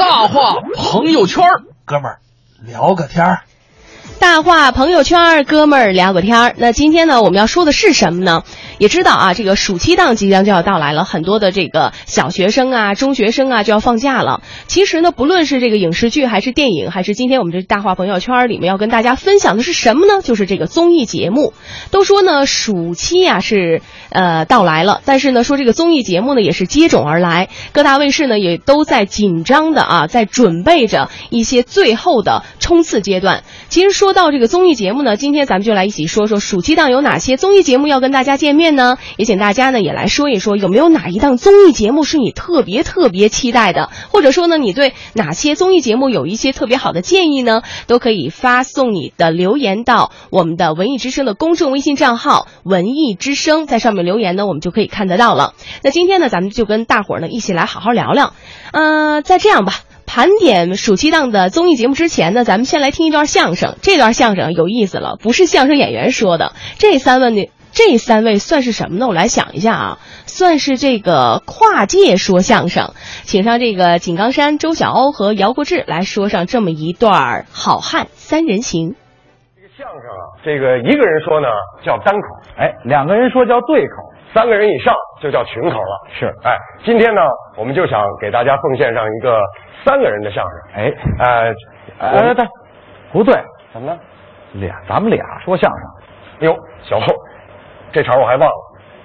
大话朋友圈，哥们儿聊个天儿。大话朋友圈，哥们儿聊个天儿。那今天呢，我们要说的是什么呢？也知道啊，这个暑期档即将就要到来了，很多的这个小学生啊、中学生啊就要放假了。其实呢，不论是这个影视剧，还是电影，还是今天我们这大话朋友圈里面要跟大家分享的是什么呢？就是这个综艺节目。都说呢，暑期啊是呃到来了，但是呢，说这个综艺节目呢也是接踵而来，各大卫视呢也都在紧张的啊，在准备着一些最后的冲刺阶段。其实说说到这个综艺节目呢，今天咱们就来一起说说暑期档有哪些综艺节目要跟大家见面呢？也请大家呢也来说一说，有没有哪一档综艺节目是你特别特别期待的，或者说呢，你对哪些综艺节目有一些特别好的建议呢？都可以发送你的留言到我们的文艺之声的公众微信账号“文艺之声”，在上面留言呢，我们就可以看得到了。那今天呢，咱们就跟大伙儿呢一起来好好聊聊。嗯，再这样吧。盘点暑期档的综艺节目之前呢，咱们先来听一段相声。这段相声有意思了，不是相声演员说的。这三位呢，这三位算是什么呢？我来想一下啊，算是这个跨界说相声，请上这个井冈山周晓鸥和姚国志来说上这么一段好汉三人行。这个相声啊，这个一个人说呢叫单口，哎，两个人说叫对口，三个人以上就叫群口了。是，哎，今天呢，我们就想给大家奉献上一个三个人的相声。哎，呃，哎，对，不对，怎么了？俩，咱们俩说相声，哟，小后，这茬我还忘了，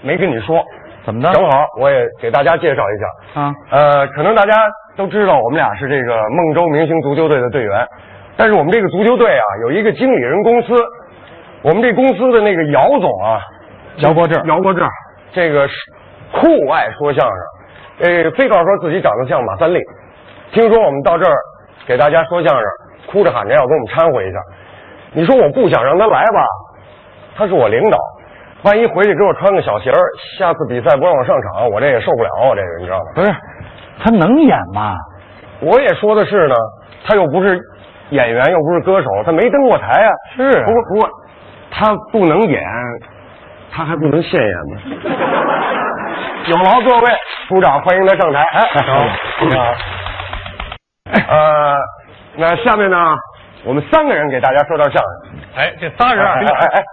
没跟你说。怎么的？正好我也给大家介绍一下。啊，呃，可能大家都知道我们俩是这个孟州明星足球队的队员，但是我们这个足球队啊有一个经理人公司，我们这公司的那个姚总啊，姚国志，姚国志，这个是酷爱说相声，呃，非告说自己长得像马三立，听说我们到这儿给大家说相声，哭着喊着要跟我们掺和一下，你说我不想让他来吧，他是我领导。万一回去给我穿个小鞋儿，下次比赛不让我上场，我这也受不了我！这个你知道吗？不是，他能演吗？我也说的是呢，他又不是演员，又不是歌手，他没登过台啊。是不过不过，他不能演，他还不能现眼呢。有劳各位鼓掌，欢迎他上台。哎，好，你好。呃，那下面呢，我们三个人给大家说段相声。哎，这仨人，哎哎哎，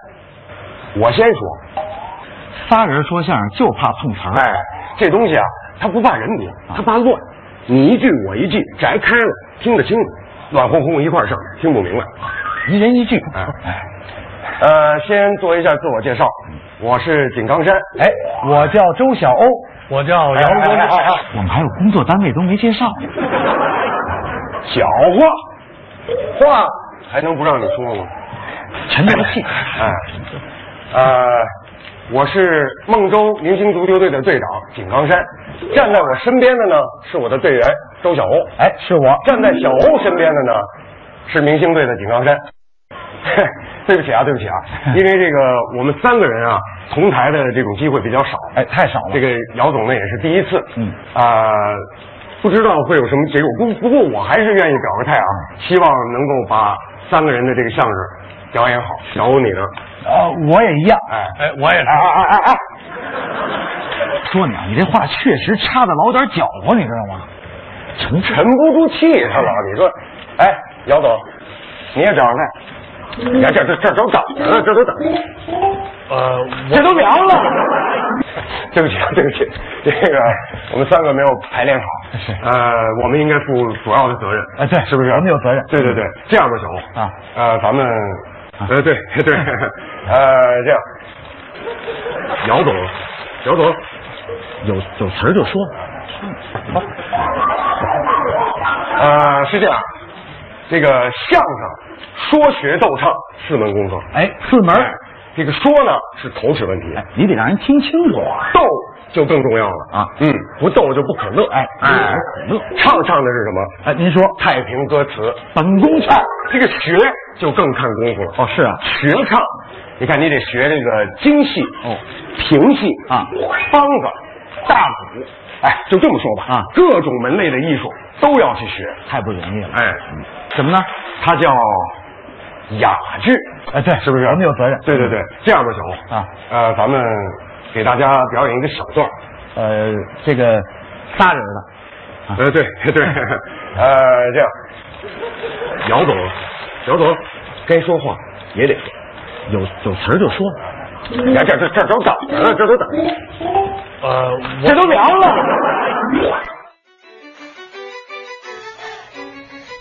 我先说。仨人说相声就怕碰瓷儿。哎，这东西啊，他不怕人多，他怕乱。你一句我一句，摘开了听得清楚，乱哄哄一块儿上，听不明白。一人一句。哎，呃，先做一下自我介绍，我是井冈山。哎，我叫周晓欧，我叫姚国志。我们还有工作单位都没介绍。小话，话还能不让你说吗？沉得气。哎，呃，我是孟州明星足球队的队长井冈山，站在我身边的呢是我的队员周晓欧。哎，是我。站在小欧身边的呢是明星队的井冈山。对不起啊，对不起啊，因为这个我们三个人啊同台的这种机会比较少，哎，太少了。这个姚总呢也是第一次，嗯啊、不知道会有什么结果。不不过我还是愿意表个态啊，希望能够把三个人的这个相声表演好。小欧你呢？呃，我也一样。哎哎，我也是。哎哎哎哎，说你啊，你这话确实插的老点搅和，你知道吗？沉沉不住气他了。你说，哎，姚总，你也找上来。你看这这这都等着呢，这都等着。呃，这都凉了。对不起啊，对不起，这个我们三个没有排练好。是呃，我们应该负主要的责任。哎，对，是不是？我们有责任。对对对，这样吧，小欧啊，呃，咱们，呃，对对，呃，这样，姚总，姚总，有有词儿就说。呃，是这样，这个相声说学逗唱四门功课。哎，四门哎，这个说呢是口齿问题，哎，你得让人听清楚啊。逗就更重要了。啊。嗯，不逗就不可乐。哎哎不可乐，唱唱的是什么？哎，您说。太平歌词。本宫唱。这个学就更看功夫了。哦，是啊，学唱，你看你得学这个京戏哦，评戏啊，梆子、大鼓，哎，就这么说吧。啊。各种门类的艺术都要去学。太不容易了。哎，怎么呢？它叫雅剧，哎，对，是不是？咱们有责任。对对对，这样吧，小红啊，呃，咱们给大家表演一个小段儿呃，这个仨人的，呃，对对，呃，这样，姚总，姚总，该说话也得说，有有词儿就说。呀，这这这都等着呢，这都等着。呃，这都凉了。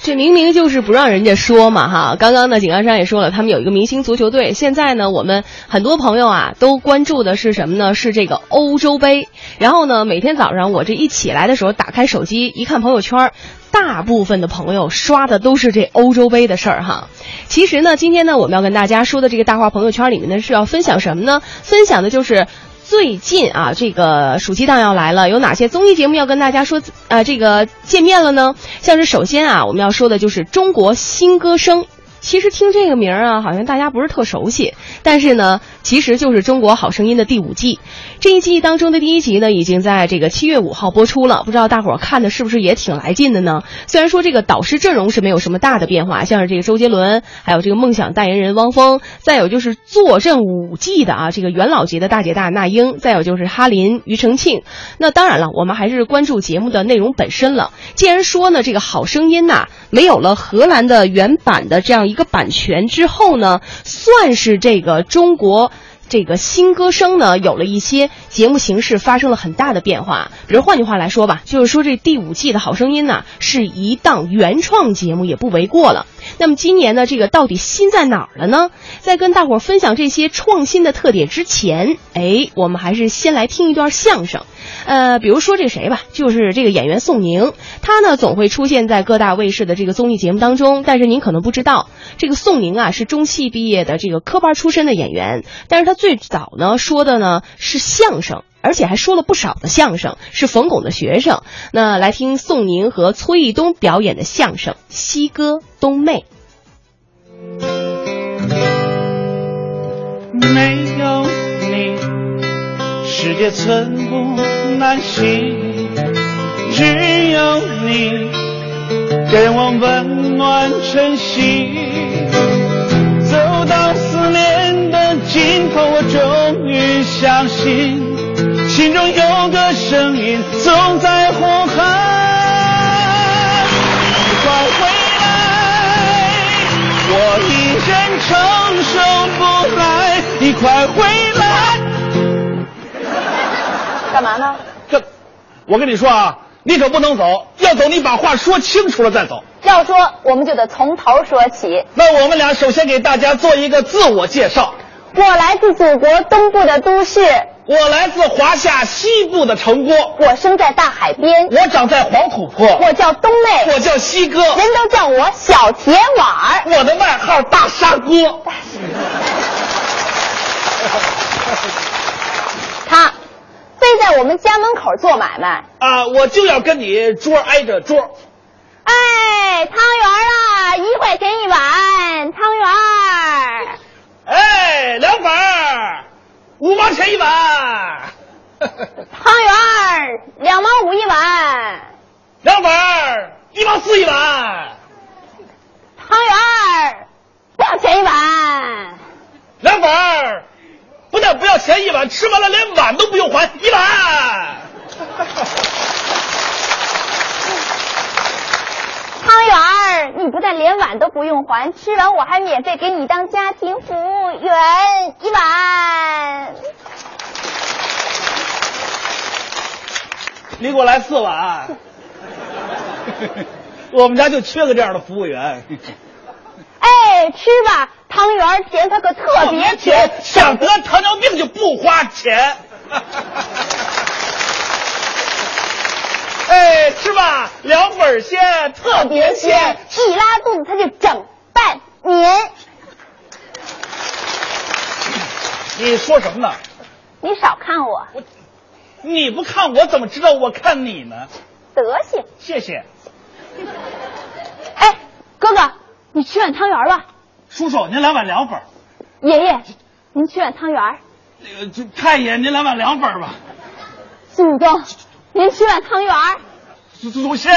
这明明就是不让人家说嘛哈！刚刚呢，井冈山也说了，他们有一个明星足球队。现在呢，我们很多朋友啊都关注的是什么呢？是这个欧洲杯。然后呢，每天早上我这一起来的时候，打开手机一看朋友圈，大部分的朋友刷的都是这欧洲杯的事儿哈。其实呢，今天呢，我们要跟大家说的这个大话朋友圈里面呢，是要分享什么呢？分享的就是。最近啊，这个暑期档要来了，有哪些综艺节目要跟大家说？呃，这个见面了呢？像是首先啊，我们要说的就是《中国新歌声》。其实听这个名儿啊，好像大家不是特熟悉，但是呢，其实就是《中国好声音》的第五季。这一季当中的第一集呢，已经在这个七月五号播出了。不知道大伙儿看的是不是也挺来劲的呢？虽然说这个导师阵容是没有什么大的变化，像是这个周杰伦，还有这个梦想代言人汪峰，再有就是坐镇五季的啊，这个元老级的大姐大那英，再有就是哈林、庾澄庆。那当然了，我们还是关注节目的内容本身了。既然说呢，这个好声音呐，没有了荷兰的原版的这样一个版权之后呢，算是这个中国。这个新歌声呢，有了一些节目形式发生了很大的变化。比如换句话来说吧，就是说这第五季的好声音呢，是一档原创节目也不为过了。那么今年呢，这个到底新在哪儿了呢？在跟大伙儿分享这些创新的特点之前，哎，我们还是先来听一段相声。呃，比如说这个谁吧，就是这个演员宋宁，他呢总会出现在各大卫视的这个综艺节目当中。但是您可能不知道，这个宋宁啊是中戏毕业的这个科班出身的演员，但是他最早呢说的呢是相声，而且还说了不少的相声，是冯巩的学生。那来听宋宁和崔义东表演的相声《西歌东妹》。没有你，世界寸步难行；只有你，给我温暖晨曦。走到思念的尽头，我终于相信，心中有个声音总在呼喊：你快回来！我一人承受不来，你快回来！干嘛呢？这，我跟你说啊，你可不能走，要走你把话说清楚了再走。要说，我们就得从头说起。那我们俩首先给大家做一个自我介绍。我来自祖国东部的都市，我来自华夏西部的城郭，我生在大海边，我长在黄土坡，我叫东妹，我叫西哥，人都叫我小铁碗儿。我的外号大砂锅。他非在我们家门口做买卖。啊，我就要跟你桌挨着桌。哎，汤圆儿啊，一块钱一碗，汤圆儿。哎，凉粉儿，五毛钱一碗。汤圆儿两毛五一碗，凉粉儿一毛四一碗。汤圆儿不要钱一碗。凉粉儿不但不要钱一碗，吃完了连碗都不用还一碗。汤圆儿，你不但连碗都不用还，吃完我还免费给你当家庭服务员一碗。你给我来四碗。我们家就缺个这样的服务员。哎，吃吧，汤圆儿甜，它可特别甜。想得糖尿病就不花钱。哎，吃吧，凉粉鲜，特别鲜。一拉肚子它就整半年。你说什么呢？你少看我，我，你不看我怎么知道我看你呢？德行。谢谢。哎，哥哥，你吃碗汤圆吧。叔叔，您来碗凉粉。爷爷，您吃碗汤圆儿。那个，太爷，您来碗凉粉儿吧。祖宗，您吃碗汤圆儿。祖祖先，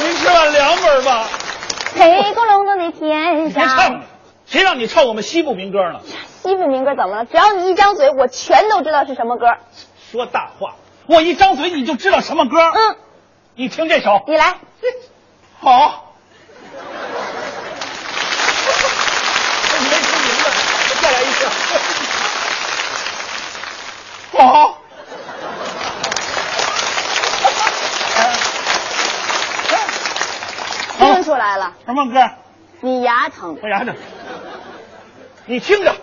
您吃碗凉粉吧。黑咕隆咚的天你别唱谁让你唱我们西部民歌呢？西部民歌怎么了？只要你一张嘴，我全都知道是什么歌。说大话。我一张嘴你就知道什么歌。嗯，你听这首。你来。好。没听明白，再来一次。好。听出来了。什么歌？你牙疼。我牙疼。你听着。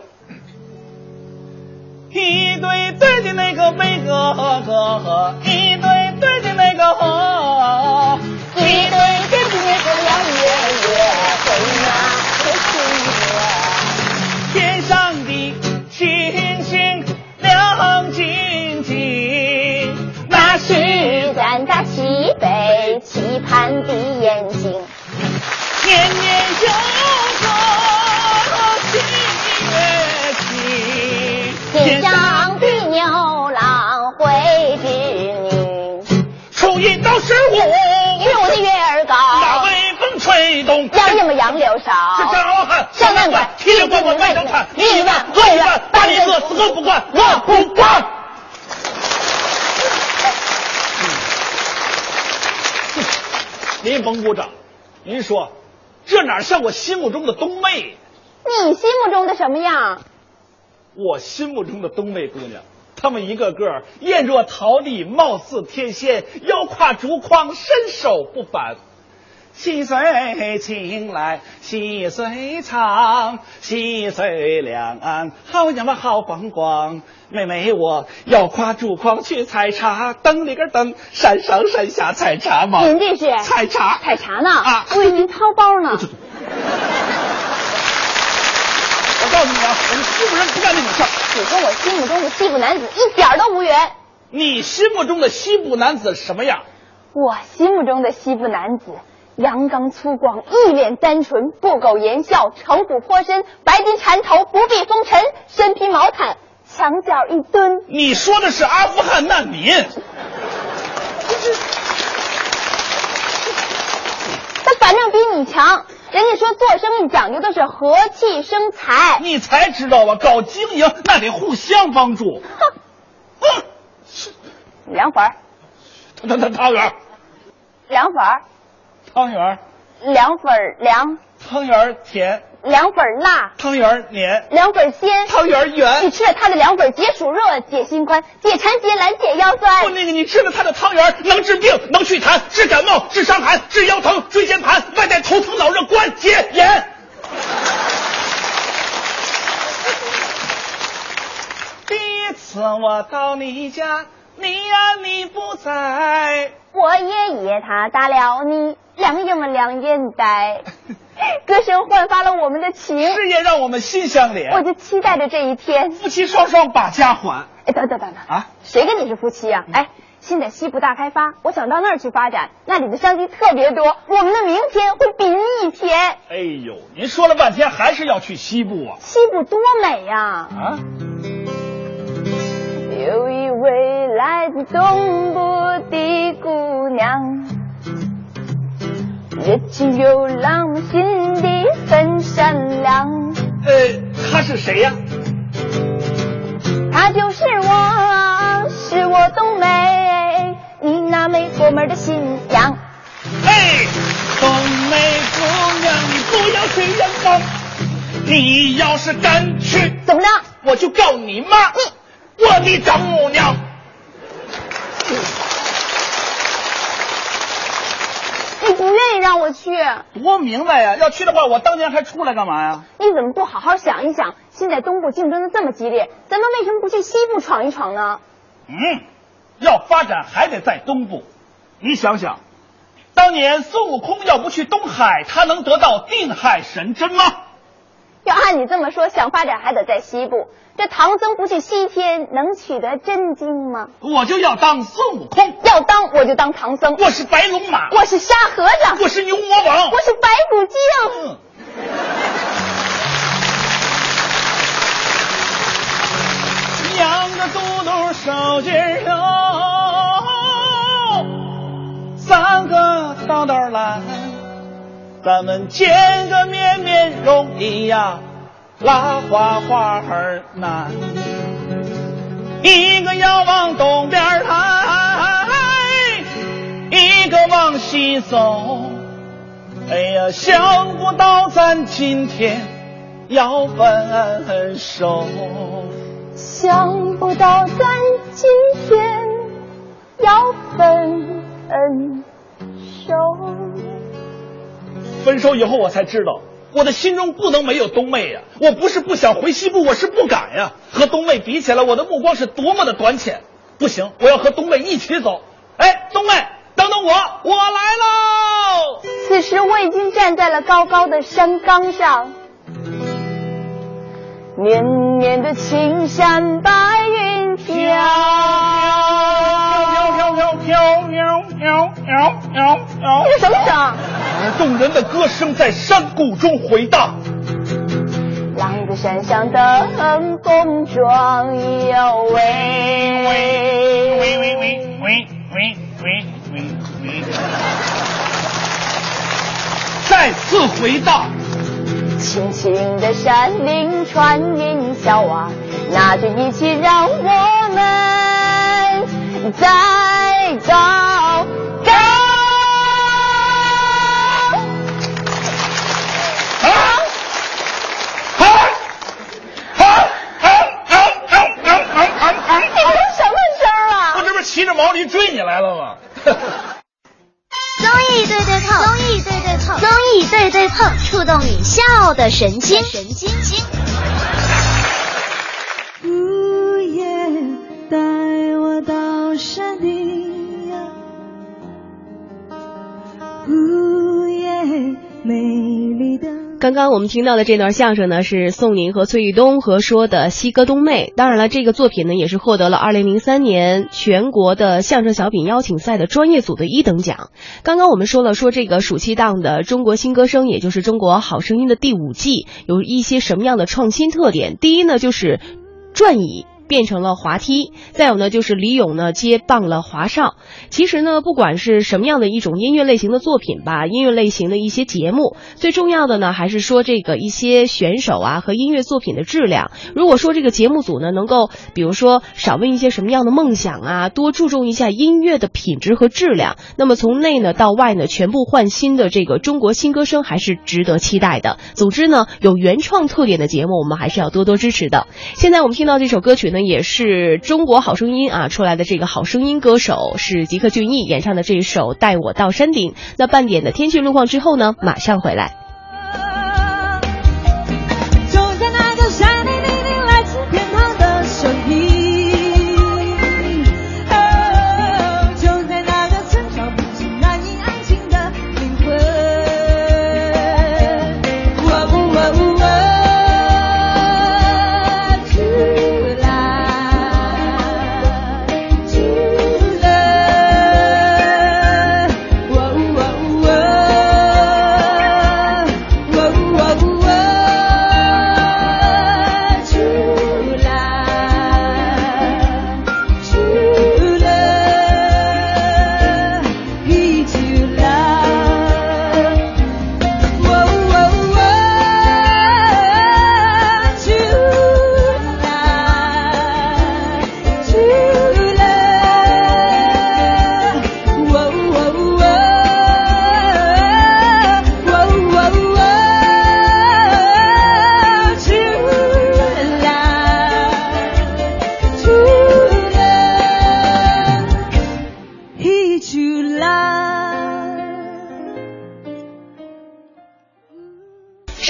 一对对的那个贝哥哥，一对对的那个河，一对对的那个亮月月，飞呀飞去天上的星星亮晶晶，那是咱家西北期盼的眼睛，年年有个新月晴。天上的牛郎会织女，初一到十五，月我的月儿高，那微风吹动，杨杨杨柳梢，这张汉上南关，提着棍棍外头看，你一万我一万，把你饿死都不管，我不管。您甭鼓掌，您说，这哪像我心目中的冬妹？你心目中的什么样？我心目中的冬妹姑娘，她们一个个艳若桃李，貌似天仙，腰挎竹筐，身手不凡。细水青来细水长，细水两岸好呀嘛好风光。妹妹我要挎竹筐去采茶，噔里个噔，山上山下采茶嘛。您这是采茶，采茶呢？啊我为您掏包呢。我告诉你啊，我们西部人不干这种事儿。你跟我心目中的西部男子一点都无缘。你心目中的西部男子什么样？我心目中的西部男子，阳刚粗犷，一脸单纯，不苟言笑，城府颇深，白金缠头，不避风尘，身披毛毯，墙角一蹲。你说的是阿富汗难民。他反正比你强。人家说做生意讲究的是和气生财。你才知道啊，搞经营那得互相帮助。哼，哼，凉粉儿，汤汤汤圆儿，凉粉儿，汤圆儿，凉粉儿凉，汤圆儿甜，凉粉儿辣，汤圆儿黏，凉粉儿鲜。汤圆圆你。吃了它的凉粉，解暑热、解心宽、解馋、解懒、解腰不，酸。那个你吃了他的汤圆儿能治病，能祛痰，治感冒，治伤寒，治腰疼、椎间盘、外带头疼脑热、关节炎。第一次我到你家，你呀你不在。我爷爷他打了你两眼么两眼呆，歌声焕发了我们的情，事业让我们心相连我，就期待着这一天。夫妻双双把家还。哎，等等等等啊！谁跟你是夫妻啊？哎，现在西部大开发，我想到那儿去发展，那里的商机特别多，我们的明天会比蜜甜。哎呦，您说了半天还是要去西部啊？西部多美呀、啊？有一位来自东部的姑娘，热情又浪漫，心地很善良。呃，他是谁呀、她就是我，是我冬梅，你那美国妹的新娘。哎，冬梅姑娘，你不要去远方，你要是敢去，怎么着？我就告你妈，我的丈母娘。你不愿意让我去，多明白呀！要去的话，我当年还出来干嘛呀？你怎么不好好想一想？现在东部竞争的这么激烈，咱们为什么不去西部闯一闯呢？嗯，要发展还得在东部。你想想，当年孙悟空要不去东海，他能得到定海神针吗？要按你这么说，想发展还得在西部。这唐僧不去西天，能取得真经吗？我就要当孙悟空，要当我就当唐僧，我是白龙马，我是沙和尚，我是牛魔王，我是白骨精。嗯。两个肚肚手劲儿哟，三个刀刀来，咱们见个面面容易呀，拉花花儿难。一个要往东边来，一个往西走。哎呀，想不到咱今天要分手。想不到咱今天要分手。分手以后，我才知道，我的心中不能没有冬妹呀！我不是不想回西部，我是不敢呀。和冬妹比起来，我的目光是多么的短浅。不行，我要和冬妹一起走。哎，冬妹，等等我，我来喽！此时我已经站在了高高的山岗上，绵绵的青山白云，飘飘飘飘飘飘。这是什么声？动人的歌声在山谷中回荡。浪子山上的红妆哟喂喂。喂喂喂喂喂喂喂喂，再次回荡。青青的山林传云霄啊，那就一起让我们再高高。追你来了吗？综艺对对碰，综艺对对碰，综艺对对碰，触动你笑的神经，神经经。午夜带我到山顶呀，午夜美丽的。刚刚我们听到的这段相声呢，是宋宁和崔玉东合说的《西歌东妹》。当然了，这个作品呢，也是获得了2003年全国的相声小品邀请赛的专业组的一等奖。刚刚我们说了，说这个暑期档的《中国新歌声》，也就是《中国好声音》的第五季，有一些什么样的创新特点？第一呢，就是转椅。变成了滑梯，再有呢，就是李咏呢接棒了华少。其实呢，不管是什么样的一种音乐类型的作品吧，音乐类型的一些节目，最重要的呢，还是说这个一些选手啊和音乐作品的质量。如果说这个节目组呢能够，比如说少问一些什么样的梦想啊，多注重一下音乐的品质和质量，那么从内呢到外呢全部换新的这个中国新歌声还是值得期待的。总之呢，有原创特点的节目，我们还是要多多支持的。现在我们听到这首歌曲呢，也是中国好声音啊出来的这个好声音歌手是吉克隽逸演唱的这一首《带我到山顶》。那半点的天气路况之后呢，马上回来。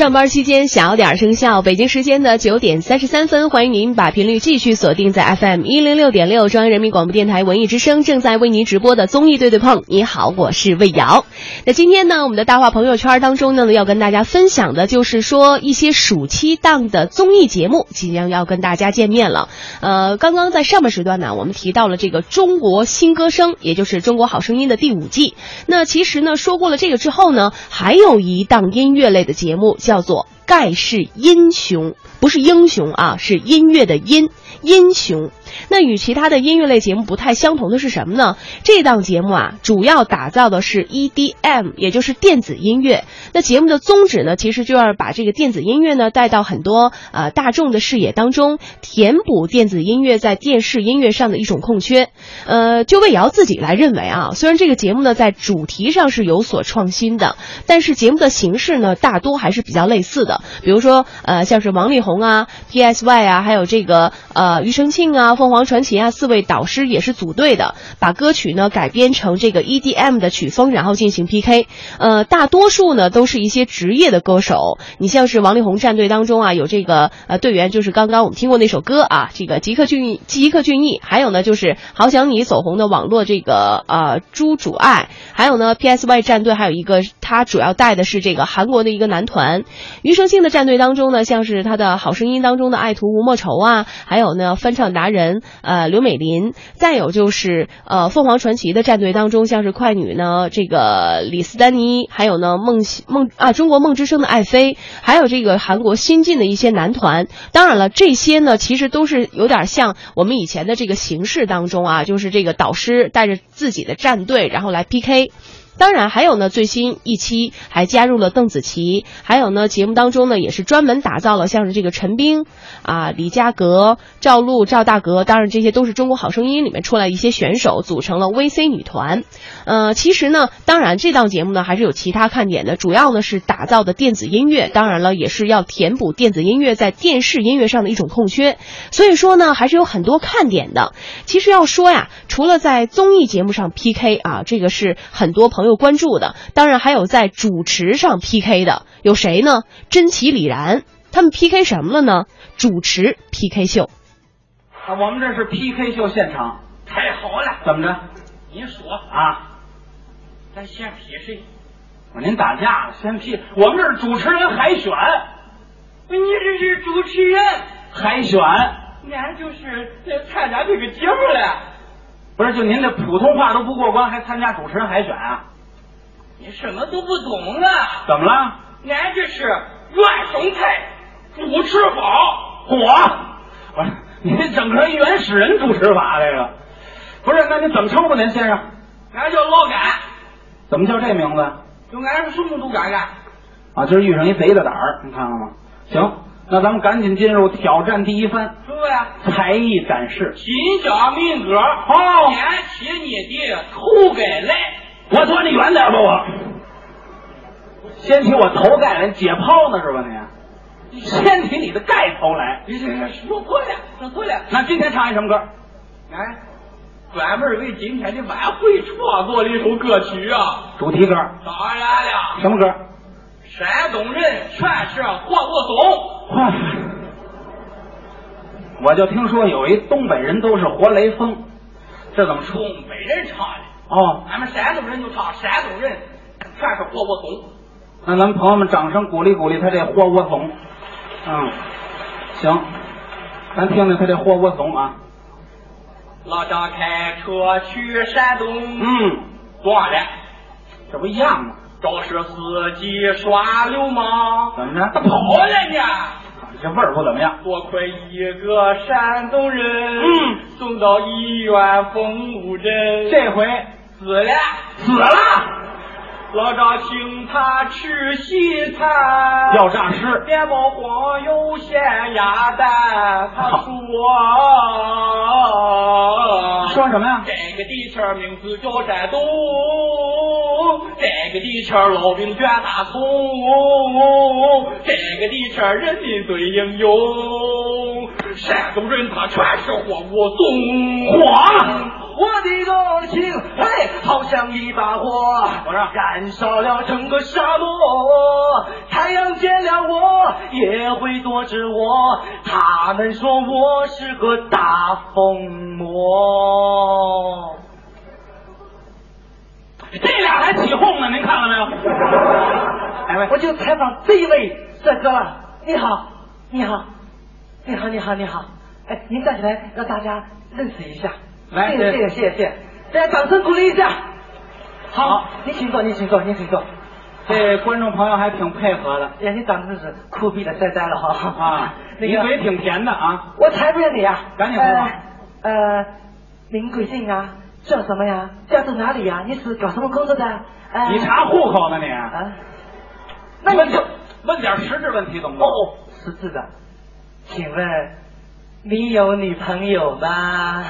上班期间小点儿声效，北京时间的九点三十三分，欢迎您把频率继续锁定在 FM 一零六点六，中央人民广播电台文艺之声正在为您直播的综艺对对碰。你好，我是魏瑶。那今天呢，我们的大话朋友圈当中呢，要跟大家分享的就是说一些暑期档的综艺节目即将要跟大家见面了。呃，刚刚在上半时段呢，我们提到了这个中国新歌声，也就是中国好声音的第五季。那其实呢，说过了这个之后呢，还有一档音乐类的节目叫叫做盖世英雄，不是英雄啊，是音乐的音。英雄，那与其他的音乐类节目不太相同的是什么呢？这档节目啊，主要打造的是 EDM，也就是电子音乐。那节目的宗旨呢，其实就要把这个电子音乐呢带到很多呃大众的视野当中，填补电子音乐在电视音乐上的一种空缺。呃，就魏瑶自己来认为啊，虽然这个节目呢在主题上是有所创新的，但是节目的形式呢大多还是比较类似的。比如说呃，像是王力宏啊、PSY 啊，还有这个呃。庾澄庆啊，凤凰传奇啊，四位导师也是组队的，把歌曲呢改编成这个 EDM 的曲风，然后进行 PK。呃，大多数呢都是一些职业的歌手，你像是王力宏战队当中啊，有这个呃队员就是刚刚我们听过那首歌啊，这个吉克隽逸，吉克隽逸，还有呢就是好想你走红的网络这个呃朱主爱，还有呢 PSY 战队还有一个他主要带的是这个韩国的一个男团。庾澄庆的战队当中呢，像是他的好声音当中的爱徒吴莫愁啊，还有。呢，翻唱达人呃刘美麟，再有就是呃凤凰传奇的战队当中，像是快女呢这个李斯丹妮，还有呢梦梦啊中国梦之声的爱妃，还有这个韩国新进的一些男团。当然了，这些呢其实都是有点像我们以前的这个形式当中啊，就是这个导师带着自己的战队，然后来 PK。当然，还有呢，最新一期还加入了邓紫棋，还有呢，节目当中呢也是专门打造了像是这个陈冰啊、李佳格、赵露、赵大格，当然这些都是中国好声音里面出来一些选手组成了 VC 女团。呃，其实呢，当然这档节目呢还是有其他看点的，主要呢是打造的电子音乐，当然了也是要填补电子音乐在电视音乐上的一种空缺，所以说呢还是有很多看点的。其实要说呀，除了在综艺节目上 PK 啊，这个是很多朋友。有关注的，当然还有在主持上 PK 的，有谁呢？甄奇、李然，他们 PK 什么了呢？主持 PK 秀。啊，我们这是 PK 秀现场，太好了！怎么着？您说啊？咱先 P 谁？我您打架了，先 P。我们这是主持人海选。你这是主持人海选？俺就是参加这个节目了。不是，就您这普通话都不过关，还参加主持人海选啊？你什么都不懂啊？怎么了？俺这是原生态主持法，嚯！不是，你这整个原始人主持法这个，不是？那你怎么称呼您先生？俺叫老甘。怎么叫这名字？就俺是什么都敢干。啊，今儿遇上一贼的胆儿，你看看吗？行，那咱们赶紧进入挑战第一番。什么呀？才艺展示。新疆民歌。哦。先起你的头盖来。我躲你远点吧，我。掀起我头盖来解剖呢是吧你？掀起你的盖头来。你这说错了，说错了。那今天唱一什么歌？哎，专门为今天的晚会创作的一首歌曲啊。主题歌。当然了。什么歌？山东人全是活不松。我就听说有一东北人都是活雷锋，这怎么说？东北人唱的。哦，俺们山东人就唱山东人全是活不松。那咱们朋友们掌声鼓励鼓励他这活不松。嗯，行，咱听听他这活不松啊。老张开车去山东，嗯，撞了，这不一样吗？肇事司机耍流氓，怎么着？他跑了呢。这味儿不怎么样。多亏一个山东人，嗯，送到医院缝五针，这回死了，死了。老张请他吃西餐，要诈尸，面包黄油咸鸭蛋。他说，说什么呀？这个地圈名字叫山东，这个地圈老兵卷大葱，这个地圈人民最英勇。山东人他全是活不松，火。我的热情，嘿，好像一把火，燃烧了整个沙漠。太阳见了我也会躲着我，他们说我是个大疯魔。这俩还起哄呢，您看到没有？哎，我就采访这一位帅哥了。你好，你好，你好，你好，你好。哎，您站起来让大家认识一下。来，谢谢谢谢谢谢，大家掌声鼓励一下。好，你请坐，你请坐，你请坐。这观众朋友还挺配合的呀，你长得真是酷毙了，帅呆了哈！啊，那个你嘴挺甜的啊。我才不认你呀！赶紧说吧呃，呃，您贵姓啊？叫什么呀？家住哪里呀？你是搞什么工作的？呃、你查户口呢你？啊？那问就问点实质问题懂吗？哦，实质的，请问你有女朋友吗？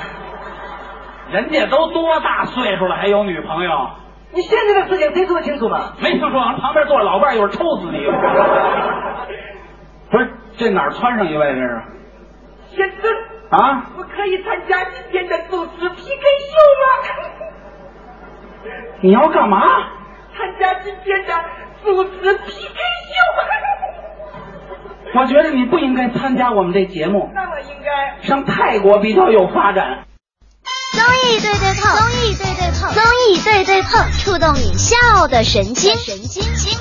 人家都多大岁数了还有女朋友？你现在的事情谁说清楚吗？没听说，旁边坐着老伴儿，一会儿抽死你！不是，这哪儿窜上一位这是？先生，啊？我可以参加今天的主持 PK 秀吗？你要干嘛？参加今天的主持 PK 秀。我觉得你不应该参加我们这节目，那么应该上泰国比较有发展。综艺对对碰，综艺对对碰，综艺对对碰，触动你笑的神经，神经经。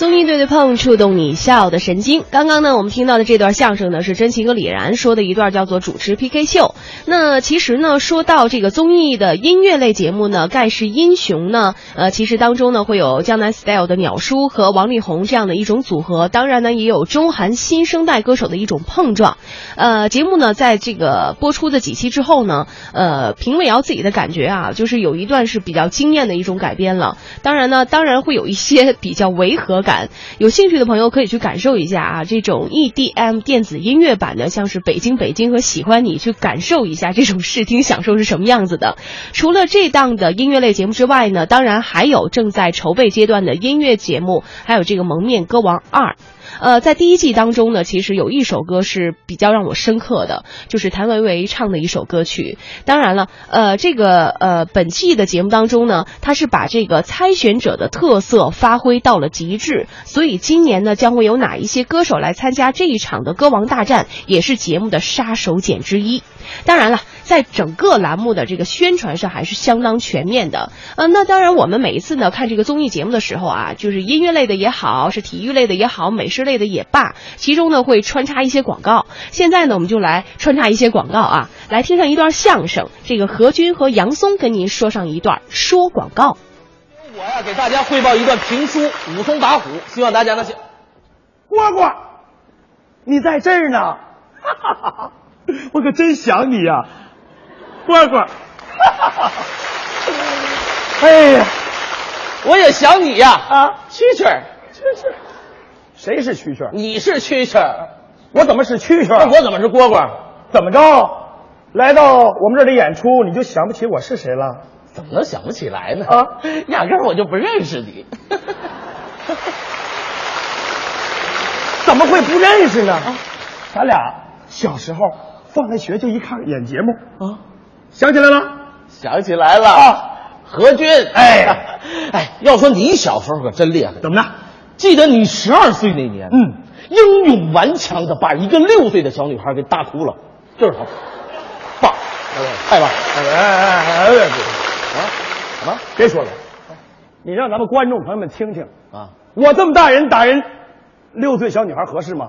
综艺对对碰，触动你笑的神经。刚刚呢，我们听到的这段相声呢，是真情和李然说的一段叫做主持 PK 秀。那其实呢，说到这个综艺的音乐类节目呢，《盖世英雄》呢，呃，其实当中呢会有江南 Style 的鸟叔和王力宏这样的一种组合，当然呢也有中韩新生代歌手的一种碰撞。呃，节目呢在这个播出的几期之后呢，呃，评委要自己的感觉啊，就是有一段是比较惊艳的一种改编了。当然呢，当然会有一些比较违和感感。有兴趣的朋友可以去感受一下啊，这种 EDM 电子音乐版的，像是《北京北京》和《喜欢你》，去感受一下这种视听享受是什么样子的。除了这档的音乐类节目之外呢，当然还有正在筹备阶段的音乐节目，还有这个《蒙面歌王二》。呃，在第一季当中呢，其实有一首歌是比较让我深刻的，就是谭维维唱的一首歌曲。当然了，呃，这个呃本季的节目当中呢，他是把这个猜选者的特色发挥到了极致，所以今年呢将会有哪一些歌手来参加这一场的歌王大战，也是节目的杀手锏之一。当然了，在整个栏目的这个宣传上还是相当全面的。呃，那当然，我们每一次呢看这个综艺节目的时候啊，就是音乐类的也好，是体育类的也好，美食类的也罢，其中呢会穿插一些广告。现在呢，我们就来穿插一些广告啊，来听上一段相声。这个何军和杨松跟您说上一段说广告。我呀，给大家汇报一段评书《武松打虎》，希望大家能喜。蝈蝈，你在这儿呢？哈哈哈哈！我可真想你呀、蝈蝈。哎呀，我也想你呀！啊，蛐蛐儿，蛐蛐，谁是蛐蛐？你是蛐蛐儿，我怎么是蛐蛐？那我怎么是蝈蝈？怎么着？来到我们这里演出，你就想不起我是谁了？怎么能想不起来呢？啊，压根儿我就不认识你。怎么会不认识呢？咱俩小时候放了学就一看演节目啊，想起来了？想起来了啊，何军，哎，哎，要说你小时候可真厉害，怎么着？记得你十二岁那年，嗯，英勇顽强的把一个六岁的小女孩给打哭了，就是他，棒，太棒了！哎哎哎哎哎！啊，什么？别说了，你让咱们观众朋友们听听啊！我这么大人打人，六岁小女孩合适吗？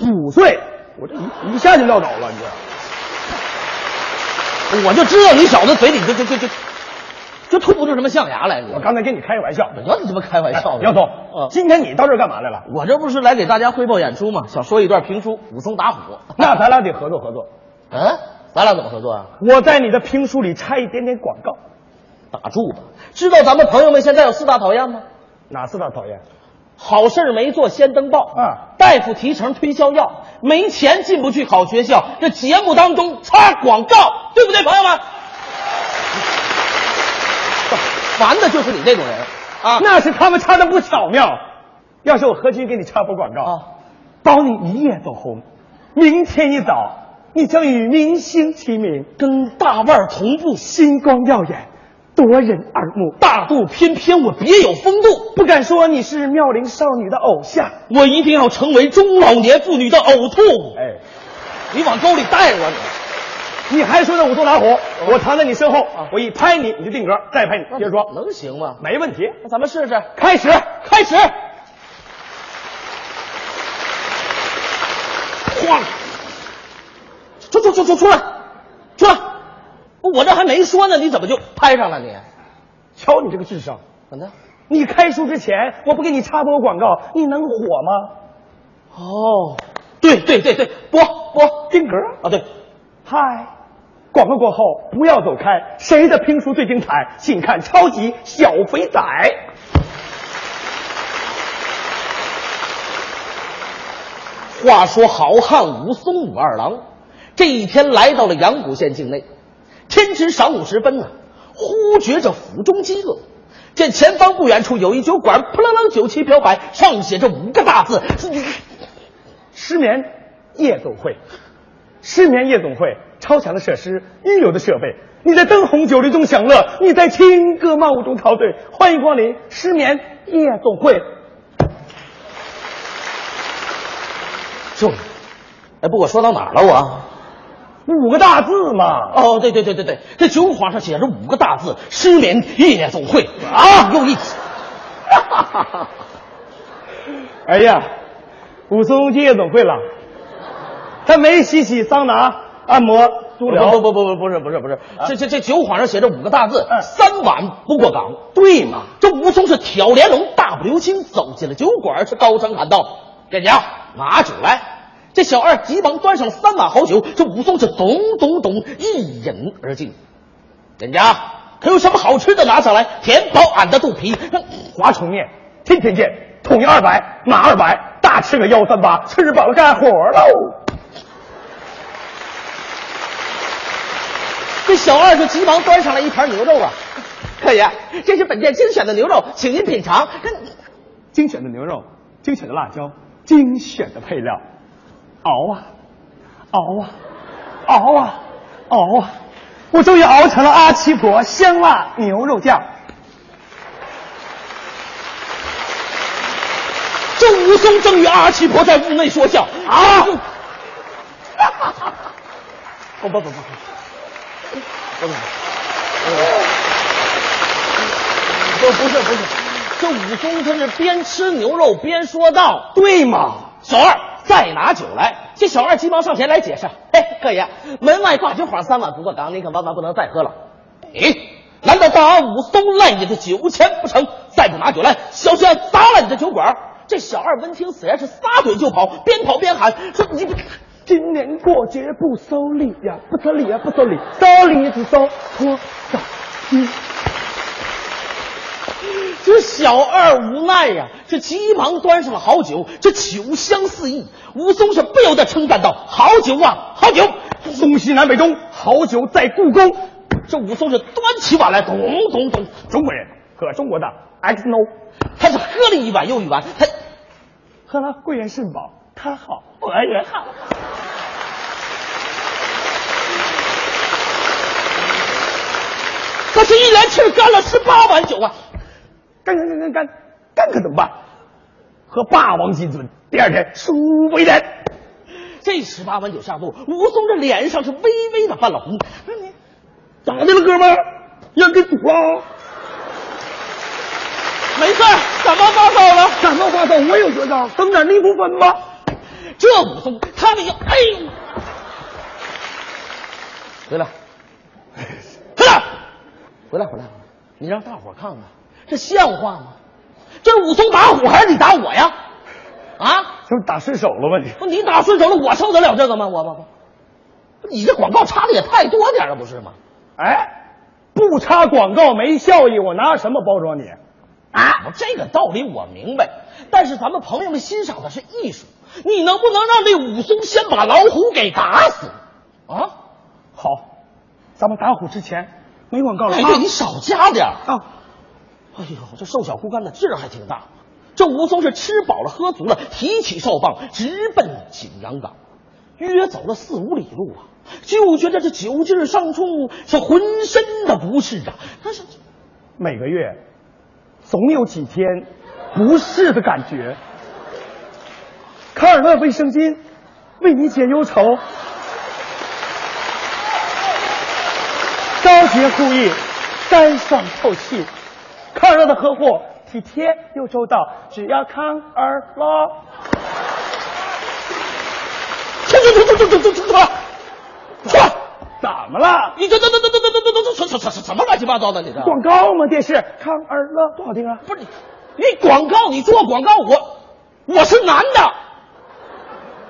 五岁，我这一一下就撂倒了，你这。我就知道你小子嘴里就就就就就吐不出什么象牙来。我刚才跟你开玩笑，我怎么开玩笑呢？姚总，嗯今天你到这儿干嘛来了？我这不是来给大家汇报演出吗？想说一段评书《武松打虎》。那咱俩得合作合作。嗯，咱俩怎么合作啊？我在你的评书里插一点点广告。打住吧！知道咱们朋友们现在有四大讨厌吗？哪四大讨厌？好事没做先登报啊！大夫提成推销药，没钱进不去好学校。这节目当中插广告，对不对，朋友们？烦的就是你这种人啊！那是他们插的不巧妙。要是我何军给你插播广告啊，保你一夜走红，明天一早你将与明星齐名，跟大腕同步，星光耀眼，夺人耳目。大度翩翩，我别有风度。不敢说你是妙龄少女的偶像，我一定要成为中老年妇女的呕吐。哎，你往沟里带我你！你还说那武松打虎，我藏在你身后，我一拍你，你就定格，再拍你，接着说，能行吗？没问题。那咱们试试，开始，开始。晃，出出出出出来！我这还没说呢，你怎么就拍上了你？瞧你这个智商，怎么的？你开书之前我不给你插播广告，你能火吗？哦，对对对对，播播定格啊，对，嗨，广告过后不要走开，谁的评书最精彩？请看超级小肥仔。话说好汉武松武二郎，这一天来到了阳谷县境内，天值晌午时分呢，忽觉着腹中饥饿，见前方不远处有一酒馆，扑棱棱酒旗飘摆，上写着五个大字：失眠夜总会。失眠夜总会，超强的设施，一流的设备。你在灯红酒绿中享乐，你在轻歌曼舞中陶醉。欢迎光临失眠夜总会。就，哎，不，过说到哪儿了？我五个大字嘛。哦，对对对对对，这酒幌上写着五个大字：失眠夜总会啊，有意思。哎呀，武松进夜总会了，他没洗洗桑拿、按摩、足疗。不不不不不是不是不是，这这这酒幌上写着五个大字：三碗不过岗。对嘛？这武松是挑帘笼，大步流星走进了酒馆，是高声喊道：“店家，拿酒来！”这小二急忙端上三碗好酒，这武松是咚咚咚一饮而尽。人家可有什么好吃的拿上来，填饱俺的肚皮。华虫面，天天见，统一二百，满二百，大吃个幺三八，吃饱了干活喽。这小二就急忙端上来一盘牛肉啊，客爷，这是本店精选的牛肉，请您品尝。精选的牛肉，精选的辣椒，精选的配料，熬啊，熬啊，熬啊，熬啊，我终于熬成了阿七婆香辣牛肉酱。这武松正与阿七婆在屋内说笑啊！不不不不不。不是，不不是不是，这武松他是边吃牛肉边说道，对吗？小二，再拿酒来。这小二急忙上前来解释：“嘿，客爷，门外挂酒幌三碗不过岗，你可万万不能再喝了。哎，难道大王武松赖你的酒钱不成？再不拿酒来，小心砸了你的酒馆！”这小二闻听此言，是撒腿就跑，边跑边喊：“说你！”今年过节不收礼呀，不收礼呀，不收礼，收礼只收多少金？这小二无奈呀，这急忙端上了好酒，这酒香四溢。武松是不由得称赞道：“好酒啊，好酒！东西南北中，好酒在故宫。”这武松是端起碗来，咚咚咚。中国人喝中国的 X No，他是喝了一碗又一碗，他喝了贵人肾宝，他好，我也好。他是，一连气干了十八碗酒啊！干干干干干，干可怎么办？喝霸王金樽，第二天舒服一点。这十八碗酒下肚，武松这脸上是微微的泛了红。你咋的了，哥们儿？让给堵了？没事感冒发烧了。感冒发烧，我有绝招，整点尼古芬吧。这武松，他们要哎，呦，回来。回来，回来，回来！你让大伙看看，这像话吗？这是武松打虎，还是你打我呀？啊？这不打顺手了吗？你不，你打顺手了，我受得了这个吗？我我，你这广告插的也太多点了，不是吗？哎，不插广告没效益，我拿什么包装你？啊，这个道理我明白，但是咱们朋友们欣赏的是艺术，你能不能让这武松先把老虎给打死？啊？好，咱们打虎之前。没广告了，哎对，你少加点啊！哎呦，这瘦小枯干的劲儿还挺大。这武松是吃饱了喝足了，提起哨棒直奔景阳冈。约走了四五里路啊，就觉得这酒劲儿上冲，是浑身的不适啊。但是每个月总有几天不适的感觉。卡尔乐卫生巾为你解忧愁。高洁护翼，干爽透气。康儿乐的呵护体贴又周到，只要康儿乐。出出出出出出出出！出！咋么了？你这这这这这这这这这什什什什么乱七八糟的？你这广告吗？电视康尔乐多好听啊！不是你，你广告你做广告，我我是男的，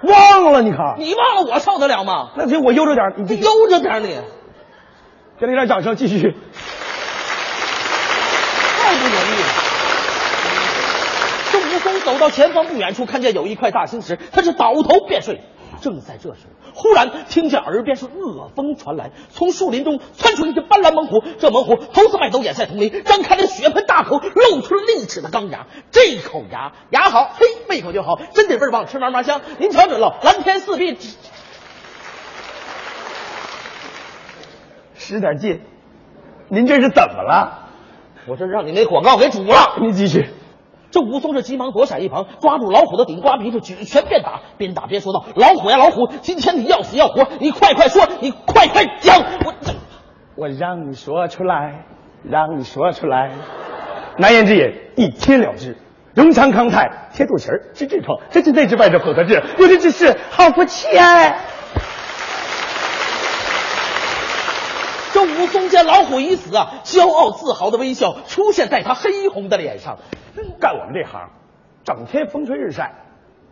忘了你看，你忘了我受得了吗？那行我悠着点，你悠着点你，给你点掌声，继续。太不容易了。这吴松走到前方不远处，看见有一块大青石，他是倒头便睡。正在这时，忽然听见耳边是恶风传来，从树林中窜出一只斑斓猛虎。这猛虎头似麦斗，眼赛铜铃，张开了血盆大口，露出了利齿的钢牙。这口牙牙好，嘿，胃口就好，真得味儿棒，吃嘛嘛香。您瞧准了，蓝天四壁。使点劲，您这是怎么了？我这让你那广告给煮了。您继续。这武松是急忙躲闪一旁，抓住老虎的顶瓜皮，是举拳便打，边打边说道：“老虎呀，老虎，今天你要死要活，你快快说，你快快讲，我我让你说出来，让你说出来。难言之隐，一贴了之。荣昌康泰，贴肚脐儿，治痔疮，这治内治外治混合治，我这之事，好福气哎！这武松见老虎已死啊，骄傲自豪的微笑出现在他黑红的脸上。干我们这行，整天风吹日晒，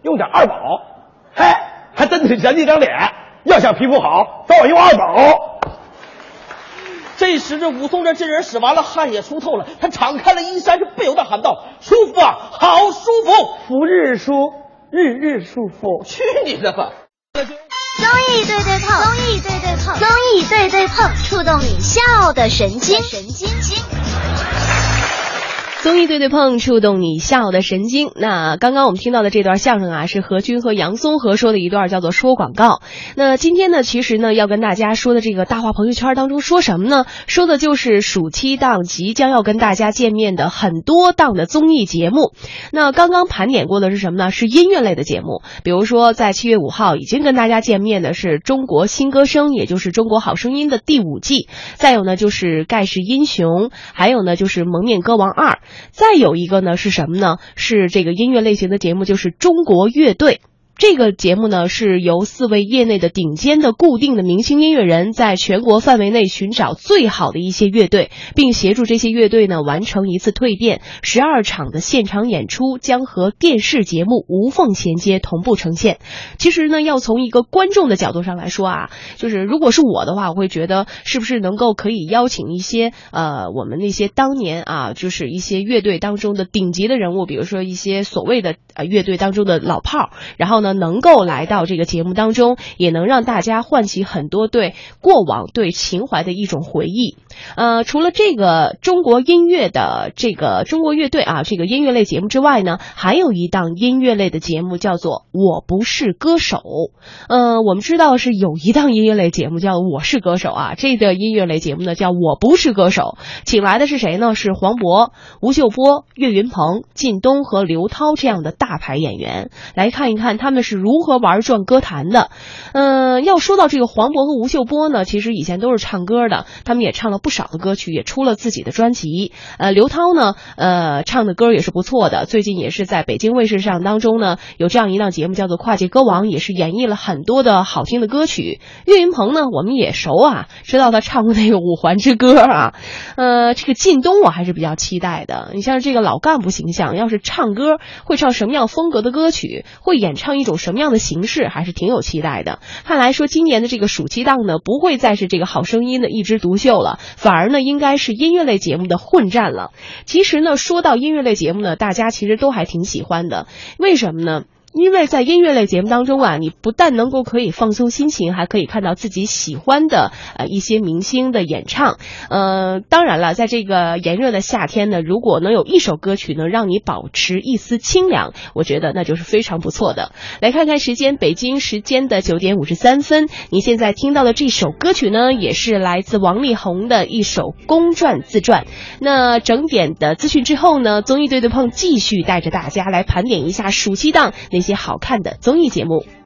用点二宝，嘿，还真得人家张脸。要想皮肤好，早晚用二宝。这时这武松这劲人使完了，汗也出透了，他敞开了衣衫，就不由得喊道：“舒服啊，好舒服，福日舒，日日舒服。”去你的吧！综艺对对碰，综艺对对碰，综艺对对碰，触动你笑的神经，神经经。综艺对对碰，触动你笑的神经。那刚刚我们听到的这段相声啊，是何军和杨松和说的一段，叫做说广告。那今天呢，其实呢，要跟大家说的这个大话朋友圈当中说什么呢？说的就是暑期档即将要跟大家见面的很多档的综艺节目。那刚刚盘点过的是什么呢？是音乐类的节目，比如说在七月五号已经跟大家见面的是中国新歌声，也就是中国好声音的第五季。再有呢，就是盖世英雄，还有呢，就是蒙面歌王二。再有一个呢是什么呢？是这个音乐类型的节目，就是中国乐队。这个节目呢，是由四位业内的顶尖的固定的明星音乐人，在全国范围内寻找最好的一些乐队，并协助这些乐队呢完成一次蜕变。十二场的现场演出将和电视节目无缝衔接，同步呈现。其实呢，要从一个观众的角度上来说啊，就是如果是我的话，我会觉得是不是能够可以邀请一些呃我们那些当年啊，就是一些乐队当中的顶级的人物，比如说一些所谓的呃乐队当中的老炮儿，然后。呢，能够来到这个节目当中，也能让大家唤起很多对过往、对情怀的一种回忆。呃，除了这个中国音乐的这个中国乐队啊，这个音乐类节目之外呢，还有一档音乐类的节目叫做《我不是歌手》。呃，我们知道是有一档音乐类节目叫《我是歌手》啊，这个音乐类节目呢叫《我不是歌手》，请来的是谁呢？是黄渤、吴秀波、岳云鹏、靳东和刘涛这样的大牌演员，来看一看他们。是如何玩转歌坛的？嗯，要说到这个黄渤和吴秀波呢，其实以前都是唱歌的，他们也唱了不少的歌曲，也出了自己的专辑。呃，刘涛呢，呃，唱的歌也是不错的。最近也是在北京卫视上当中呢，有这样一档节目叫做《跨界歌王》，也是演绎了很多的好听的歌曲。岳云鹏呢，我们也熟啊，知道他唱过那个《五环之歌》啊。呃，这个靳东我还是比较期待的。你像这个老干部形象，要是唱歌会唱什么样风格的歌曲，会演唱一。一种什么样的形式，还是挺有期待的。看来说今年的这个暑期档呢，不会再是这个好声音的一枝独秀了，反而呢，应该是音乐类节目的混战了。其实呢，说到音乐类节目呢，大家其实都还挺喜欢的。为什么呢？因为在音乐类节目当中啊，你不但能够可以放松心情，还可以看到自己喜欢的呃一些明星的演唱。呃，当然了，在这个炎热的夏天呢，如果能有一首歌曲能让你保持一丝清凉，我觉得那就是非常不错的。来看看时间，北京时间的九点五十三分，你现在听到的这首歌曲呢，也是来自王力宏的一首公传自传。那整点的资讯之后呢，综艺对对碰继续带着大家来盘点一下暑期档那。些好看的综艺节目。